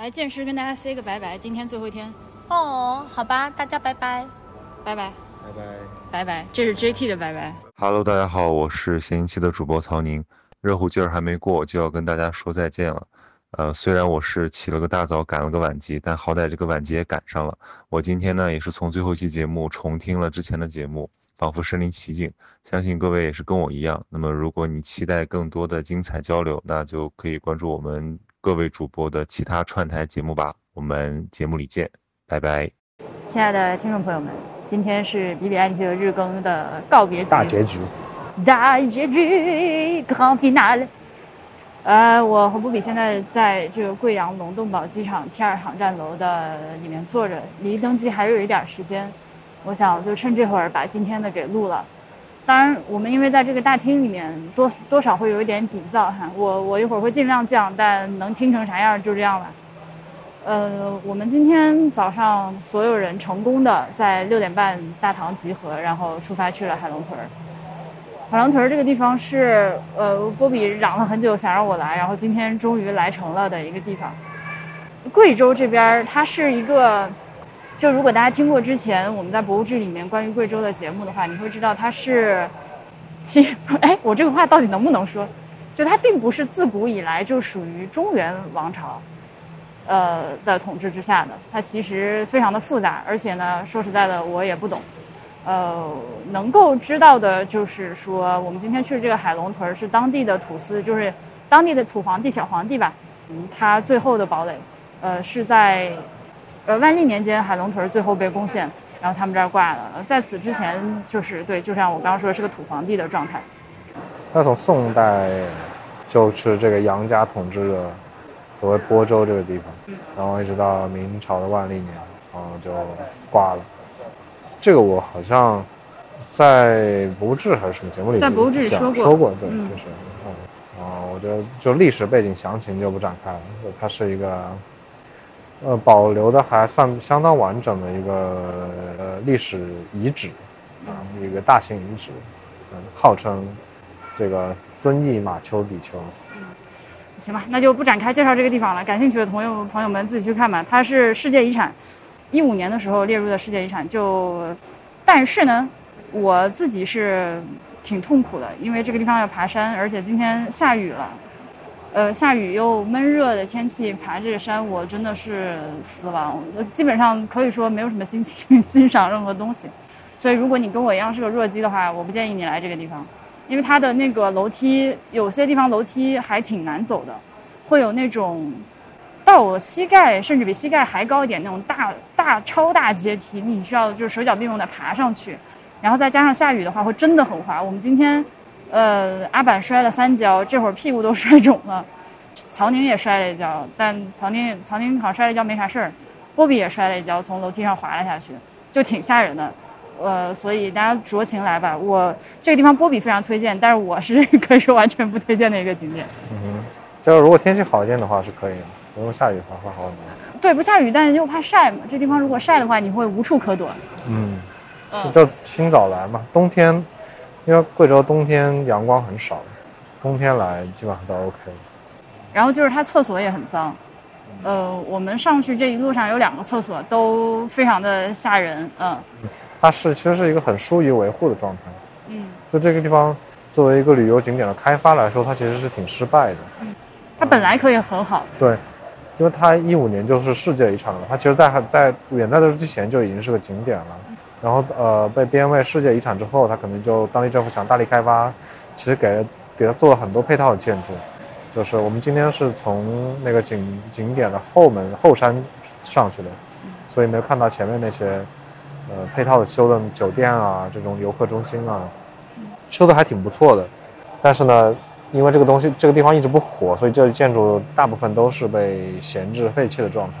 来，剑师跟大家 say 个拜拜，今天最后一天，哦，好吧，大家拜拜。拜拜拜拜。拜拜，这是 JT 的拜拜。Hello，大家好，我是闲期的主播曹宁。热乎劲儿还没过，就要跟大家说再见了。呃，虽然我是起了个大早，赶了个晚集，但好歹这个晚集也赶上了。我今天呢，也是从最后一期节目重听了之前的节目，仿佛身临其境。相信各位也是跟我一样。那么，如果你期待更多的精彩交流，那就可以关注我们各位主播的其他串台节目吧。我们节目里见，拜拜。亲爱的听众朋友们，今天是 B B I T 的日更的告别大结局，大结局 Grand Finale。呃，我和布比现在在这个贵阳龙洞堡机场 T 二航站楼的里面坐着，离登机还有一点时间，我想就趁这会儿把今天的给录了。当然，我们因为在这个大厅里面多多少会有一点底噪哈，我我一会儿会尽量降，但能听成啥样就这样吧。呃，我们今天早上所有人成功的在六点半大堂集合，然后出发去了海龙屯。海龙屯这个地方是呃波比嚷了很久想让我来，然后今天终于来成了的一个地方。贵州这边它是一个，就如果大家听过之前我们在《博物志》里面关于贵州的节目的话，你会知道它是，其实 哎，我这个话到底能不能说？就它并不是自古以来就属于中原王朝。呃的统治之下的，它其实非常的复杂，而且呢，说实在的，我也不懂。呃，能够知道的就是说，我们今天去的这个海龙屯儿是当地的土司，就是当地的土皇帝、小皇帝吧，嗯，他最后的堡垒，呃，是在呃万历年间海龙屯最后被攻陷，然后他们这儿挂了。呃在此之前，就是对，就像我刚刚说的，是个土皇帝的状态。那从宋代就是这个杨家统治的所谓播州这个地方，然后一直到明朝的万历年，然后就挂了。这个我好像在《博物志》还是什么节目里在博物志里讲说过说过，对，嗯就是嗯，啊，我觉得就历史背景详情就不展开了，就它是一个呃保留的还算相当完整的一个呃历史遗址啊，一个大型遗址，嗯，号称这个遵义马丘比丘。行吧，那就不展开介绍这个地方了。感兴趣的朋友朋友们自己去看吧。它是世界遗产，一五年的时候列入的世界遗产。就，但是呢，我自己是挺痛苦的，因为这个地方要爬山，而且今天下雨了。呃，下雨又闷热的天气，爬这个山我真的是死亡，我基本上可以说没有什么心情欣赏任何东西。所以，如果你跟我一样是个弱鸡的话，我不建议你来这个地方。因为它的那个楼梯，有些地方楼梯还挺难走的，会有那种到我膝盖甚至比膝盖还高一点那种大大超大阶梯，你需要就是手脚并用的爬上去，然后再加上下雨的话，会真的很滑。我们今天，呃，阿板摔了三跤，这会儿屁股都摔肿了，曹宁也摔了一跤，但曹宁曹宁好像摔了一跤没啥事儿，波比也摔了一跤，从楼梯上滑了下去，就挺吓人的。呃，所以大家酌情来吧。我这个地方波比非常推荐，但是我是可以说完全不推荐的一个景点。嗯哼，就是如果天气好一点的话是可以的，如果下雨的话会好很多。对，不下雨，但是又怕晒嘛。这地方如果晒的话，你会无处可躲。嗯，嗯，就清早来嘛，冬天，因为贵州冬天阳光很少，冬天来基本上都 OK。然后就是它厕所也很脏。呃，我们上去这一路上有两个厕所，都非常的吓人。嗯它是其实是一个很疏于维护的状态。嗯，就这个地方作为一个旅游景点的开发来说，它其实是挺失败的。嗯它本来可以很好。对，因为它一五年就是世界遗产了，它其实在在远在这之前就已经是个景点了。然后呃被编为世界遗产之后，它可能就当地政府想大力开发，其实给给他做了很多配套的建筑。就是我们今天是从那个景景点的后门后山上去的，所以没有看到前面那些呃配套的修的酒店啊，这种游客中心啊，修的还挺不错的。但是呢，因为这个东西这个地方一直不火，所以这建筑大部分都是被闲置废弃的状态，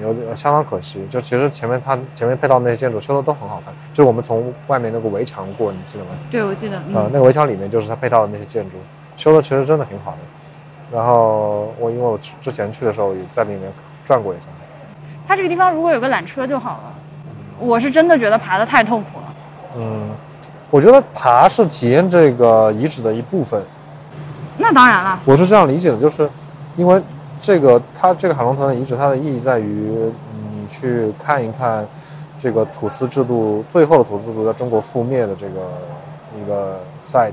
有点相当可惜。就其实前面它前面配套那些建筑修的都很好看，就是我们从外面那个围墙过，你记得吗？对，我记得。呃，嗯那个围墙里面就是它配套的那些建筑，修的其实真的挺好的。然后我因为我之之前去的时候也在里面转过一下，它这个地方如果有个缆车就好了。我是真的觉得爬的太痛苦了。嗯，我觉得爬是体验这个遗址的一部分。那当然了。我是这样理解的，就是因为这个它这个海龙屯的遗址，它的意义在于你去看一看这个土司制度最后的土司制度在中国覆灭的这个一个 site。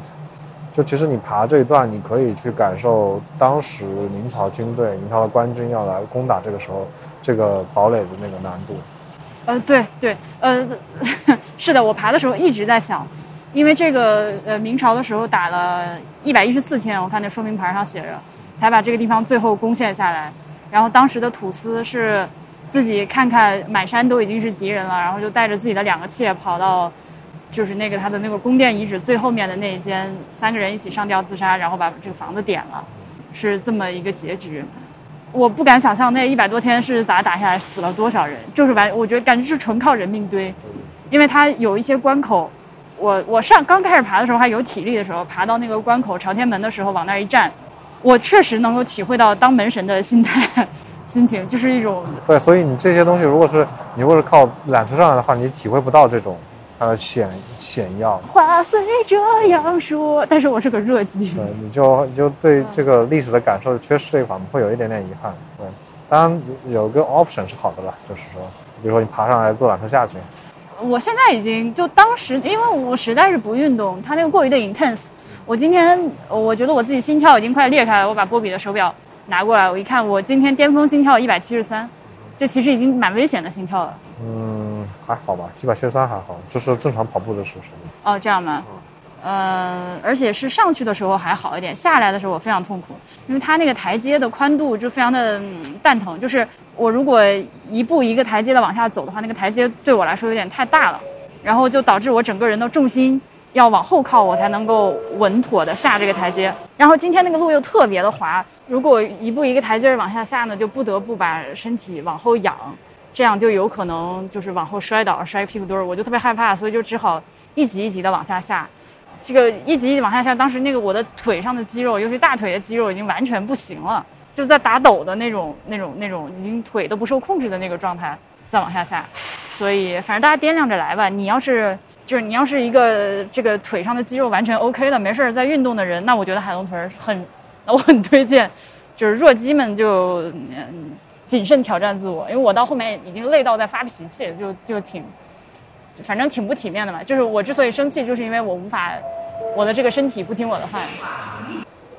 就其实你爬这一段，你可以去感受当时明朝军队、明朝的官军要来攻打这个时候这个堡垒的那个难度。呃，对对，呃，是的，我爬的时候一直在想，因为这个呃明朝的时候打了一百一十四天，我看那说明牌上写着，才把这个地方最后攻陷下来。然后当时的土司是自己看看满山都已经是敌人了，然后就带着自己的两个妾跑到。就是那个他的那个宫殿遗址最后面的那一间，三个人一起上吊自杀，然后把这个房子点了，是这么一个结局。我不敢想象那一百多天是咋打下来，死了多少人。就是完，我觉得感觉是纯靠人命堆，因为他有一些关口，我我上刚开始爬的时候还有体力的时候，爬到那个关口朝天门的时候往那儿一站，我确实能够体会到当门神的心态 心情，就是一种对。所以你这些东西，如果是你如果是靠缆车上来的话，你体会不到这种。呃，险险要。话虽这样说，但是我是个弱鸡。对，你就你就对这个历史的感受缺失这一块，会有一点点遗憾。对，当然有个 option 是好的了，就是说，比如说你爬上来坐缆车下去。我现在已经就当时，因为我实在是不运动，它那个过于的 intense。我今天我觉得我自己心跳已经快裂开了，我把波比的手表拿过来，我一看，我今天巅峰心跳一百七十三，这其实已经蛮危险的心跳了。嗯，还好吧，七百七十三还好，就是正常跑步的时候。哦，这样吗？嗯，而且是上去的时候还好一点，下来的时候我非常痛苦，因为它那个台阶的宽度就非常的蛋疼，就是我如果一步一个台阶的往下走的话，那个台阶对我来说有点太大了，然后就导致我整个人的重心要往后靠，我才能够稳妥的下这个台阶。然后今天那个路又特别的滑，如果一步一个台阶往下下呢，就不得不把身体往后仰。这样就有可能就是往后摔倒，摔屁股墩儿，我就特别害怕，所以就只好一级一级的往下下。这个一级一级往下下，当时那个我的腿上的肌肉，尤其大腿的肌肉已经完全不行了，就在打抖的那种、那种、那种，已经腿都不受控制的那个状态，再往下下。所以反正大家掂量着来吧。你要是就是你要是一个这个腿上的肌肉完全 OK 的，没事儿在运动的人，那我觉得海龙屯很，我很推荐。就是弱鸡们就嗯。谨慎挑战自我，因为我到后面已经累到在发脾气，就就挺，反正挺不体面的嘛。就是我之所以生气，就是因为我无法，我的这个身体不听我的话。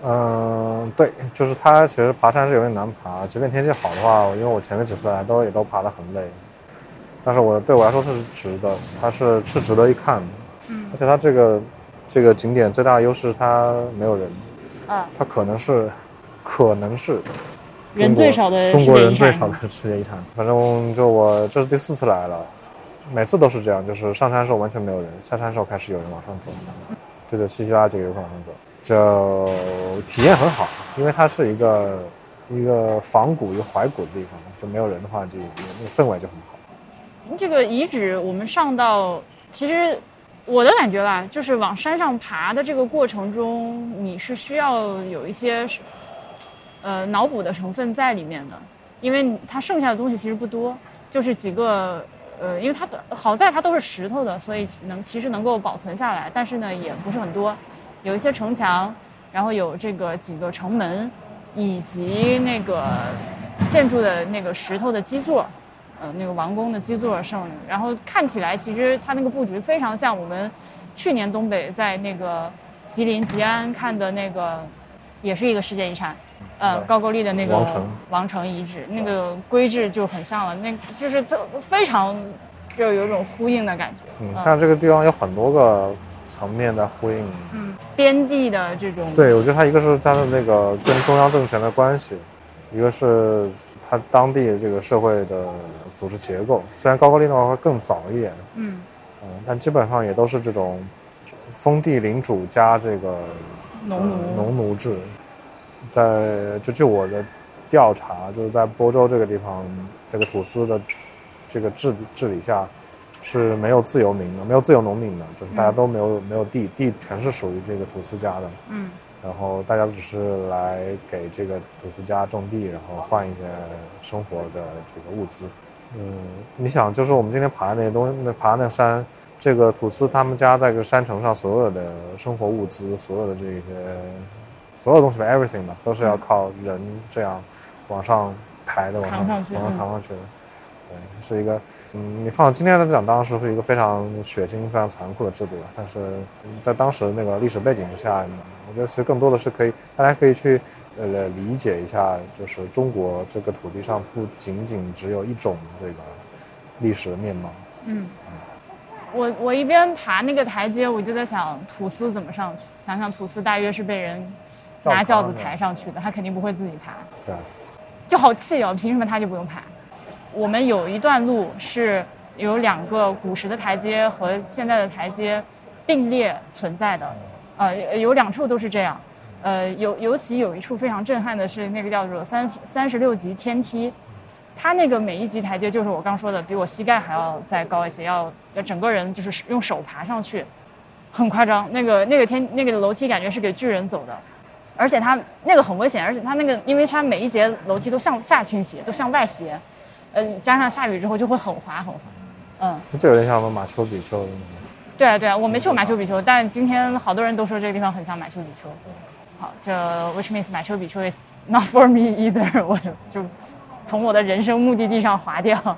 嗯，对，就是它其实爬山是有点难爬，即便天气好的话，因为我前面几次来都也都爬得很累，但是我对我来说是值的，它是是值得一看的。嗯。而且它这个这个景点最大的优势是它没有人。啊。它可能是，可能是。人最少的中国人最少的世界遗产，反正就我这是第四次来了，每次都是这样，就是上山时候完全没有人，下山时候开始有人往上走，这就稀稀拉拉几个游客往上走，就体验很好，因为它是一个一个仿古一个怀古的地方，就没有人的话，就那个氛围就很好。这个遗址我们上到，其实我的感觉吧，就是往山上爬的这个过程中，你是需要有一些。呃，脑补的成分在里面的，因为它剩下的东西其实不多，就是几个，呃，因为它的好在它都是石头的，所以能其实能够保存下来，但是呢也不是很多，有一些城墙，然后有这个几个城门，以及那个建筑的那个石头的基座，呃，那个王宫的基座剩，然后看起来其实它那个布局非常像我们去年东北在那个吉林吉安看的那个，也是一个世界遗产。呃，高句丽的那个王城王城遗址，那个规制就很像了，那就是这非常就有一种呼应的感觉。嗯，但这个地方有很多个层面的呼应。嗯，边地的这种。对，我觉得它一个是它的那个跟中央政权的关系，一个是它当地这个社会的组织结构。虽然高句丽的话会更早一点。嗯。嗯，但基本上也都是这种封地领主加这个农奴农奴制。在就据我的调查，就是在播州这个地方，这个土司的这个治治理下是没有自由民的，没有自由农民的，就是大家都没有没有地，地全是属于这个土司家的。嗯。然后大家只是来给这个土司家种地，然后换一些生活的这个物资。嗯，你想，就是我们今天爬的那些东西，那爬那山，这个土司他们家在这个山城上所有的生活物资，所有的这些。所有东西吧，everything 吧，都是要靠人这样往上抬的，往上往上嗯扛上去的。对，是一个，嗯，你放到今天来讲，当时是一个非常血腥、非常残酷的制度了。但是在当时那个历史背景之下，我觉得其实更多的是可以，大家可以去呃理解一下，就是中国这个土地上不仅仅只有一种这个历史的面貌。嗯，我我一边爬那个台阶，我就在想土司怎么上去。想想土司大约是被人拿轿子抬上去的，他肯定不会自己爬，对，就好气哦！凭什么他就不用爬？我们有一段路是有两个古时的台阶和现在的台阶并列存在的，呃，有两处都是这样。呃，尤尤其有一处非常震撼的是那个叫做三三十六级天梯，它那个每一级台阶就是我刚说的，比我膝盖还要再高一些，要要整个人就是用手爬上去，很夸张。那个那个天那个楼梯感觉是给巨人走的，而且它那个很危险，而且它那个因为它每一节楼梯都向下倾斜，都向外斜，呃，加上下雨之后就会很滑很滑。嗯，这有点像我们马丘比丘的。对啊对啊，我没去过马丘比丘，但今天好多人都说这个地方很像马丘比丘。好，这 which means 马丘比丘 is not for me either，我就从我的人生目的地上滑掉。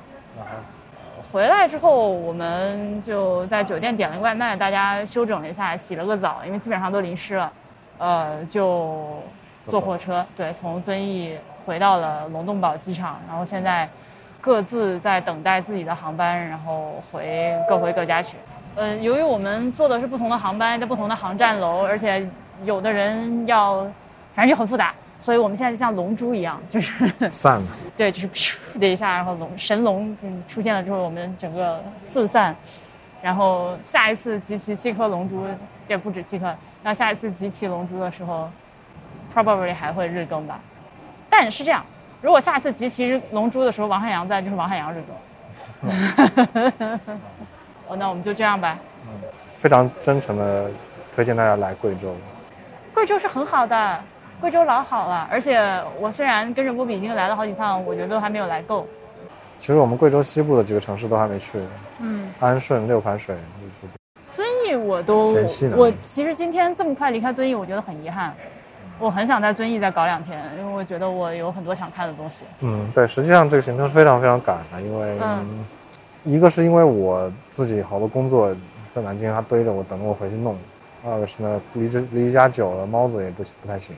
回来之后，我们就在酒店点了个外卖，大家休整了一下，洗了个澡，因为基本上都淋湿了，呃，就坐火车，对，从遵义回到了龙洞堡机场，然后现在各自在等待自己的航班，然后回各回各家去。嗯，由于我们坐的是不同的航班，在不同的航站楼，而且有的人要，反正就很复杂，所以我们现在就像龙珠一样，就是散了，对，就是噗的一下，然后龙神龙嗯出现了之后，我们整个四散，然后下一次集齐七颗龙珠，也不止七颗，那下一次集齐龙珠的时候，probably 还会日更吧。但是这样，如果下一次集齐龙珠的时候王汉阳在，就是王汉阳这种。哦，那我们就这样吧。非常真诚的推荐大家来贵州。贵州是很好的，贵州老好了，而且我虽然跟着波比已经来了好几趟，我觉得都还没有来够。其实我们贵州西部的几个城市都还没去，嗯，安顺、六盘水就是遵义我都我其实今天这么快离开遵义，我觉得很遗憾。我很想在遵义再搞两天，因为我觉得我有很多想看的东西。嗯，对，实际上这个行程非常非常赶的，因为、嗯一个是因为我自己好多工作在南京，还堆着我等着我回去弄；二个是呢，离这离家久了，猫子也不不太行，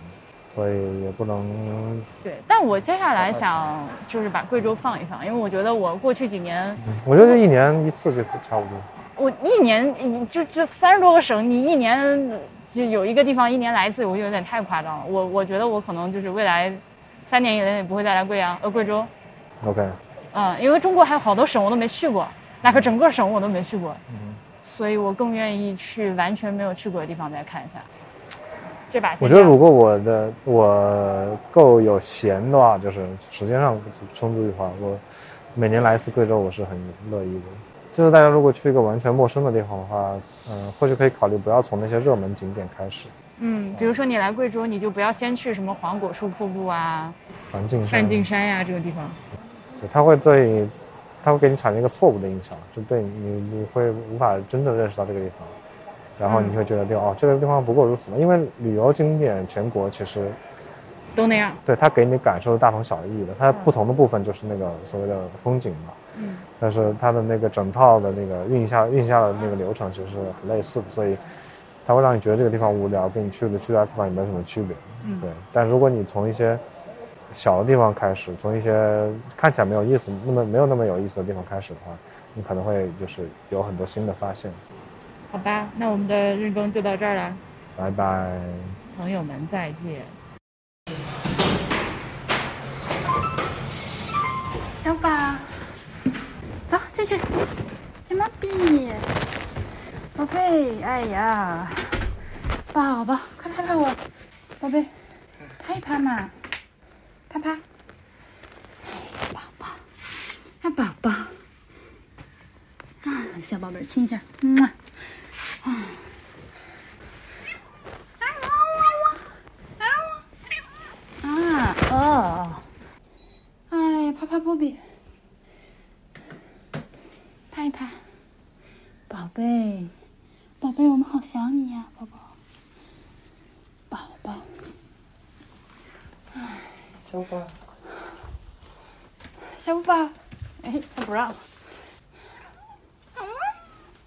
所以也不能对，但我接下来想就是把贵州放一放，因为我觉得我过去几年，我觉得一年一次就差不多。我一年你就这三十多个省，你一年就有一个地方一年来一次，我就有点太夸张了。我我觉得我可能就是未来三年以内不会再来贵阳呃贵州，OK，嗯，因为中国还有好多省我都没去过，那个整个省我都没去过，嗯，所以我更愿意去完全没有去过的地方再看一下。这把先我觉得如果我的我够有闲的话，就是时间上充足的话，我每年来一次贵州，我是很乐意的。就是大家如果去一个完全陌生的地方的话，嗯、或许可以考虑不要从那些热门景点开始，嗯，比如说你来贵州，你就不要先去什么黄果树瀑布啊、环境上梵净山呀、这个地方。对，它会对你，它会给你产生一个错误的印象，就对你，你会无法真正认识到这个地方，然后你会觉得，对哦，这个地方不过如此嘛。因为旅游景点全国其实都那样。对它给你感受是大同小异的，它不同的部分就是那个所谓的风景嘛，嗯但是它的那个整套的那个运下运下的那个流程其实是很类似的，所以它会让你觉得这个地方无聊，跟你去的其他地方也没什么区别。嗯对，但如果你从一些小的地方开始，从一些看起来没有意思、那么没有那么有意思的地方开始的话，你可能会就是有很多新的发现。好吧，那我们的日更就到这儿了，拜拜。朋友们再见。宝贝，哎呀，宝宝，快拍拍我，宝贝，拍拍嘛，拍拍，哎，宝宝，啊，宝宝，啊，小宝贝亲一下，嗯，啊，哦。哎，拍拍波比，拍一拍，宝贝，宝贝，我们好想你呀、宝宝，宝宝，小宝。小五吧？哎，他不让。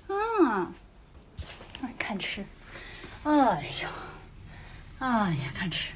嗯，嗯，看吃。哎呦，哎呀，看吃。